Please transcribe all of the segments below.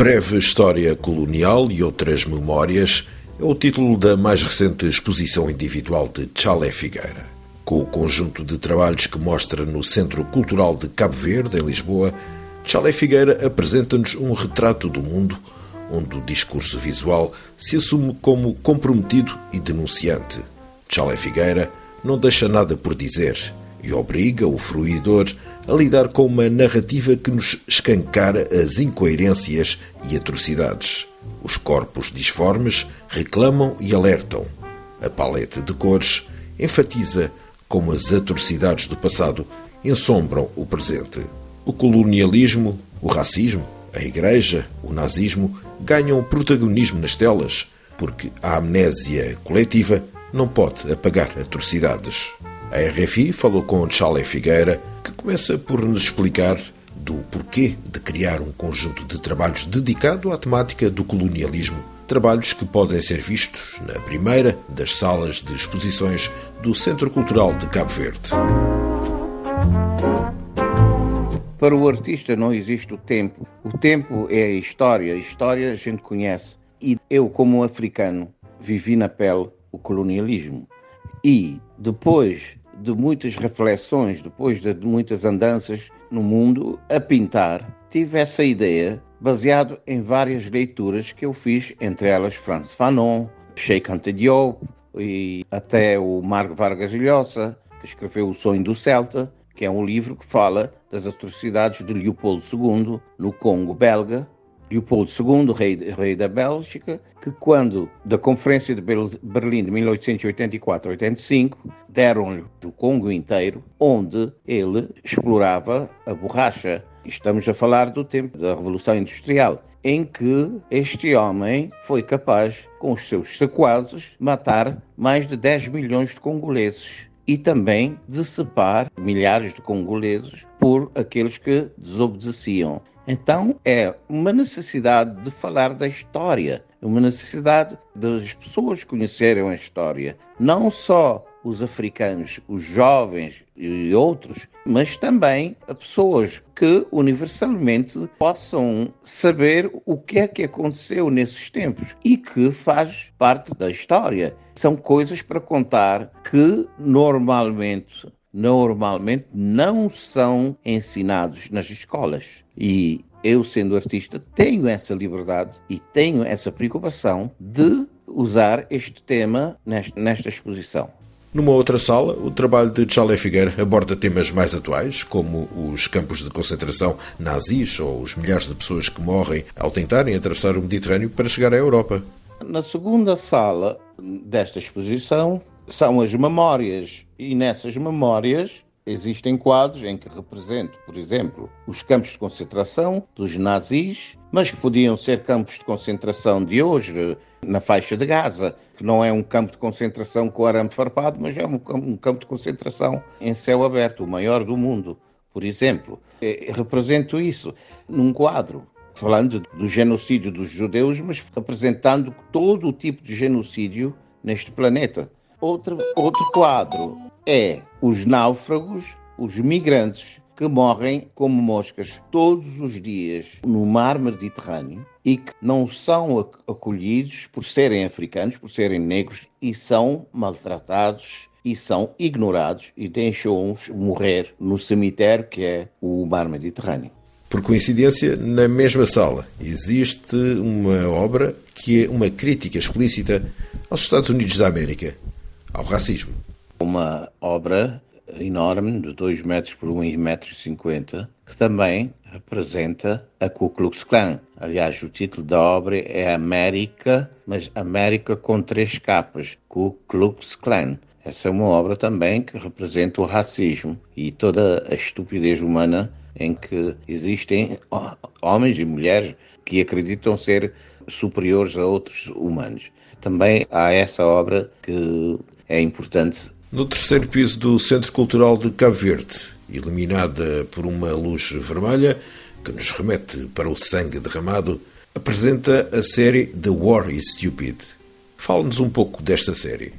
Breve História Colonial e Outras Memórias é o título da mais recente exposição individual de Chalé Figueira. Com o conjunto de trabalhos que mostra no Centro Cultural de Cabo Verde, em Lisboa, Chalé Figueira apresenta-nos um retrato do mundo onde o discurso visual se assume como comprometido e denunciante. Chalé Figueira não deixa nada por dizer e obriga o fruidor a lidar com uma narrativa que nos escancara as incoerências e atrocidades. Os corpos disformes reclamam e alertam. A paleta de cores enfatiza como as atrocidades do passado ensombram o presente. O colonialismo, o racismo, a igreja, o nazismo ganham protagonismo nas telas, porque a amnésia coletiva não pode apagar atrocidades. A RFI falou com Charlie Figueira, que começa por nos explicar do porquê de criar um conjunto de trabalhos dedicado à temática do colonialismo. Trabalhos que podem ser vistos na primeira das salas de exposições do Centro Cultural de Cabo Verde. Para o artista não existe o tempo. O tempo é a história. A história a gente conhece. E eu, como africano, vivi na pele o colonialismo. E depois de muitas reflexões, depois de muitas andanças no mundo a pintar, tive essa ideia baseado em várias leituras que eu fiz, entre elas Franz Fanon, Sheikh Anta Diop e até o Marco Vargas Llosa, que escreveu O Sonho do Celta, que é um livro que fala das atrocidades de Leopoldo II no Congo belga, Leopoldo II, rei, rei da Bélgica, que quando da Conferência de Berlim de 1884-85 deram-lhe o Congo inteiro, onde ele explorava a borracha. Estamos a falar do tempo da Revolução Industrial, em que este homem foi capaz, com os seus sequazes, matar mais de 10 milhões de congoleses e também decepar milhares de congoleses por aqueles que desobedeciam. Então é uma necessidade de falar da história, uma necessidade das pessoas conhecerem a história, não só os africanos, os jovens e outros, mas também pessoas que universalmente possam saber o que é que aconteceu nesses tempos e que faz parte da história. São coisas para contar que normalmente normalmente não são ensinados nas escolas. E eu, sendo artista, tenho essa liberdade e tenho essa preocupação de usar este tema nesta, nesta exposição. Numa outra sala, o trabalho de Charlie Figueira aborda temas mais atuais, como os campos de concentração nazis ou os milhares de pessoas que morrem ao tentarem atravessar o Mediterrâneo para chegar à Europa. Na segunda sala desta exposição são as memórias, e nessas memórias existem quadros em que representam, por exemplo, os campos de concentração dos nazis, mas que podiam ser campos de concentração de hoje, na faixa de Gaza, que não é um campo de concentração com arame farpado, mas é um, campo de concentração em céu aberto, o maior do mundo, por exemplo. represento isso num quadro, falando do genocídio dos judeus, mas representando todo o tipo de genocídio neste planeta. Outro, outro quadro é os náufragos, os migrantes que morrem como moscas todos os dias no mar Mediterrâneo e que não são acolhidos por serem africanos, por serem negros e são maltratados e são ignorados e deixam-os morrer no cemitério que é o mar Mediterrâneo. Por coincidência, na mesma sala existe uma obra que é uma crítica explícita aos Estados Unidos da América, ao racismo. Uma obra enorme, de 2 metros por 1,50 metros, que também representa a Ku Klux Klan. Aliás, o título da obra é América, mas América com três capas, Ku Klux Klan. Essa é uma obra também que representa o racismo e toda a estupidez humana em que existem homens e mulheres que acreditam ser superiores a outros humanos. Também há essa obra que é importante. No terceiro piso do Centro Cultural de Cabo Verde, iluminada por uma luz vermelha que nos remete para o sangue derramado, apresenta a série The War is Stupid. Fale-nos um pouco desta série.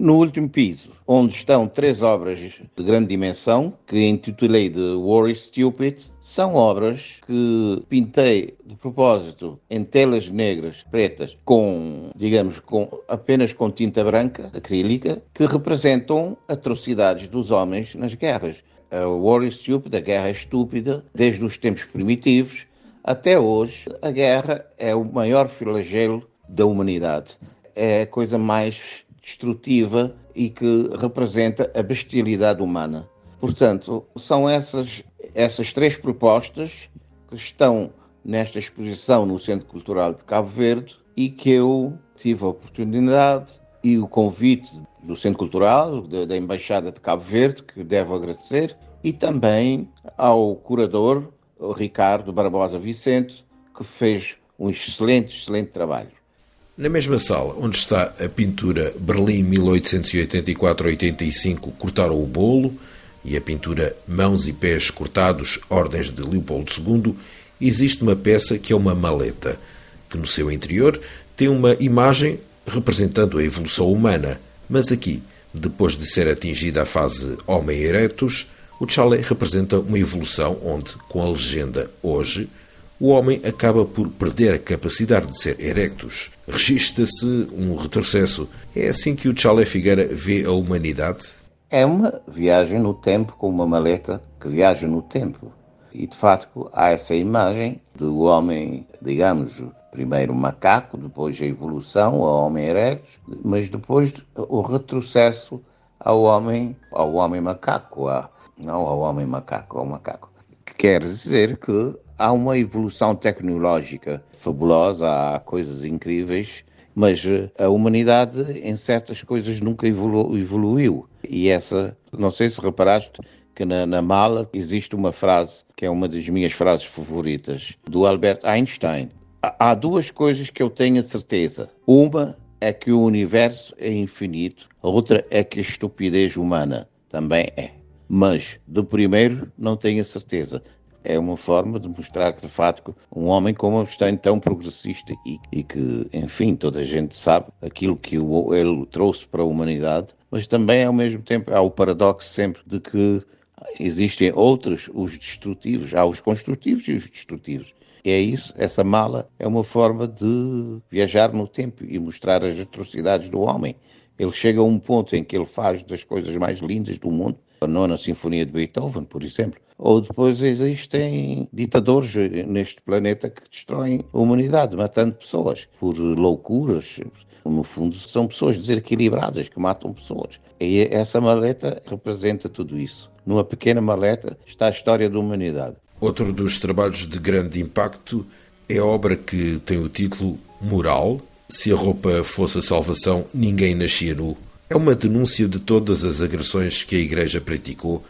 No último piso, onde estão três obras de grande dimensão, que intitulei de War is Stupid, são obras que pintei de propósito em telas negras, pretas, com, digamos, com, apenas com tinta branca, acrílica, que representam atrocidades dos homens nas guerras. A War is Stupid, a guerra é estúpida, desde os tempos primitivos até hoje, a guerra é o maior flagelo da humanidade. É a coisa mais destrutiva e que representa a bestialidade humana. Portanto, são essas, essas três propostas que estão nesta exposição no Centro Cultural de Cabo Verde e que eu tive a oportunidade e o convite do Centro Cultural, da, Embaixada de Cabo Verde, que devo agradecer, e também ao curador, Ricardo Barbosa Vicente, que fez um excelente, excelente trabalho. Na mesma sala onde está a pintura Berlim 1884-85 Cortaram o Bolo e a pintura Mãos e Pés Cortados Ordens de Leopoldo II, existe uma peça que é uma maleta, que no seu interior tem uma imagem representando a evolução humana, mas aqui, depois de ser atingida a fase Homem Erectus, o chalé representa uma evolução onde, com a legenda Hoje, o homem acaba por perder a capacidade de ser erectus. Registra-se um retrocesso. É assim que o Chalé Figueira vê a humanidade? É uma viagem no tempo com uma maleta que viaja no tempo. E de facto há essa imagem do homem, digamos, primeiro macaco, depois a evolução ao homem erectus, mas depois o retrocesso ao homem, ao homem macaco, a, não ao homem macaco, ao macaco. Quer dizer que há uma evolução tecnológica fabulosa, há coisas incríveis, mas eh, a humanidade em certas coisas nunca evolu evoluiu. E essa, não sei se reparaste, que na, na, mala existe uma frase que é uma das minhas frases favoritas, do Albert Einstein. Há duas coisas que eu tenho a certeza. Uma é que o universo é infinito, a outra é que a estupidez humana também é. Mas do primeiro não tenho a certeza é uma forma de mostrar que, de facto, um homem como Abstein tão progressista e, e, que, enfim, toda a gente sabe aquilo que o, ele trouxe para a humanidade, mas também, ao mesmo tempo, há o paradoxo sempre de que existem outros, os destrutivos, há os construtivos e os destrutivos. E é isso, essa mala é uma forma de viajar no tempo e mostrar as atrocidades do homem. Ele chega a um ponto em que ele faz das coisas mais lindas do mundo, a nona sinfonia de Beethoven, por exemplo, ou depois existem ditadores neste planeta que destroem a humanidade, matando pessoas por loucuras. No fundo, são pessoas desequilibradas que matam pessoas. E essa maleta representa tudo isso. Numa pequena maleta está a história da humanidade. Outro dos trabalhos de grande impacto é a obra que tem o título Moral. Se a roupa fosse a salvação, ninguém nascia nu. É uma denúncia de todas as agressões que a Igreja praticou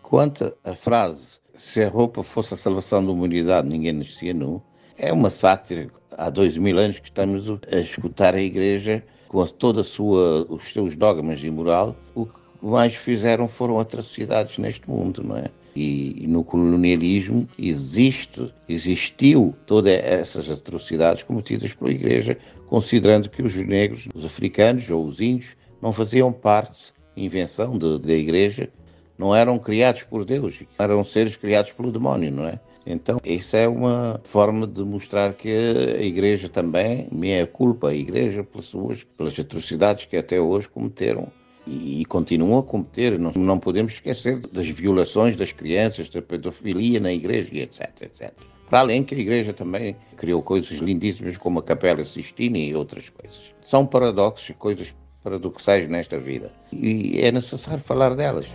Quanto à frase se a roupa fosse a salvação da humanidade, ninguém nascia nu, é uma sátira. Há dois mil anos que estamos a escutar a Igreja com toda a sua, os seus dogmas e moral, o que mais fizeram foram atrocidades neste mundo, não é? E, no colonialismo existe, existiu todas essas atrocidades cometidas pela Igreja, considerando que os negros, os africanos ou os índios não faziam parte, invenção da Igreja, não eram criados por Deus, eram seres criados pelo demónio, não é? Então, isso é uma forma de mostrar que a Igreja também, minha culpa, a Igreja, pelas suas, pelas atrocidades que até hoje cometeram e, e continuam a cometer. Não, não podemos esquecer das violações das crianças, da pedofilia na Igreja etc, etc. Para além que a Igreja também criou coisas lindíssimas como a Capela Sistina e outras coisas. São paradoxos, coisas paradoxais nesta vida. E é necessário falar delas.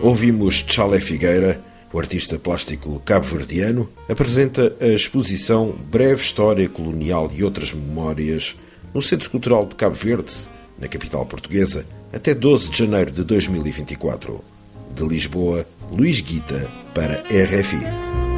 Ouvimos Chalé Figueira, o artista plástico cabo-verdiano, apresenta a exposição Breve História Colonial e Outras Memórias no Centro Cultural de Cabo Verde, na capital portuguesa, até 12 de janeiro de 2024. De Lisboa, Luís Guita, para RFI.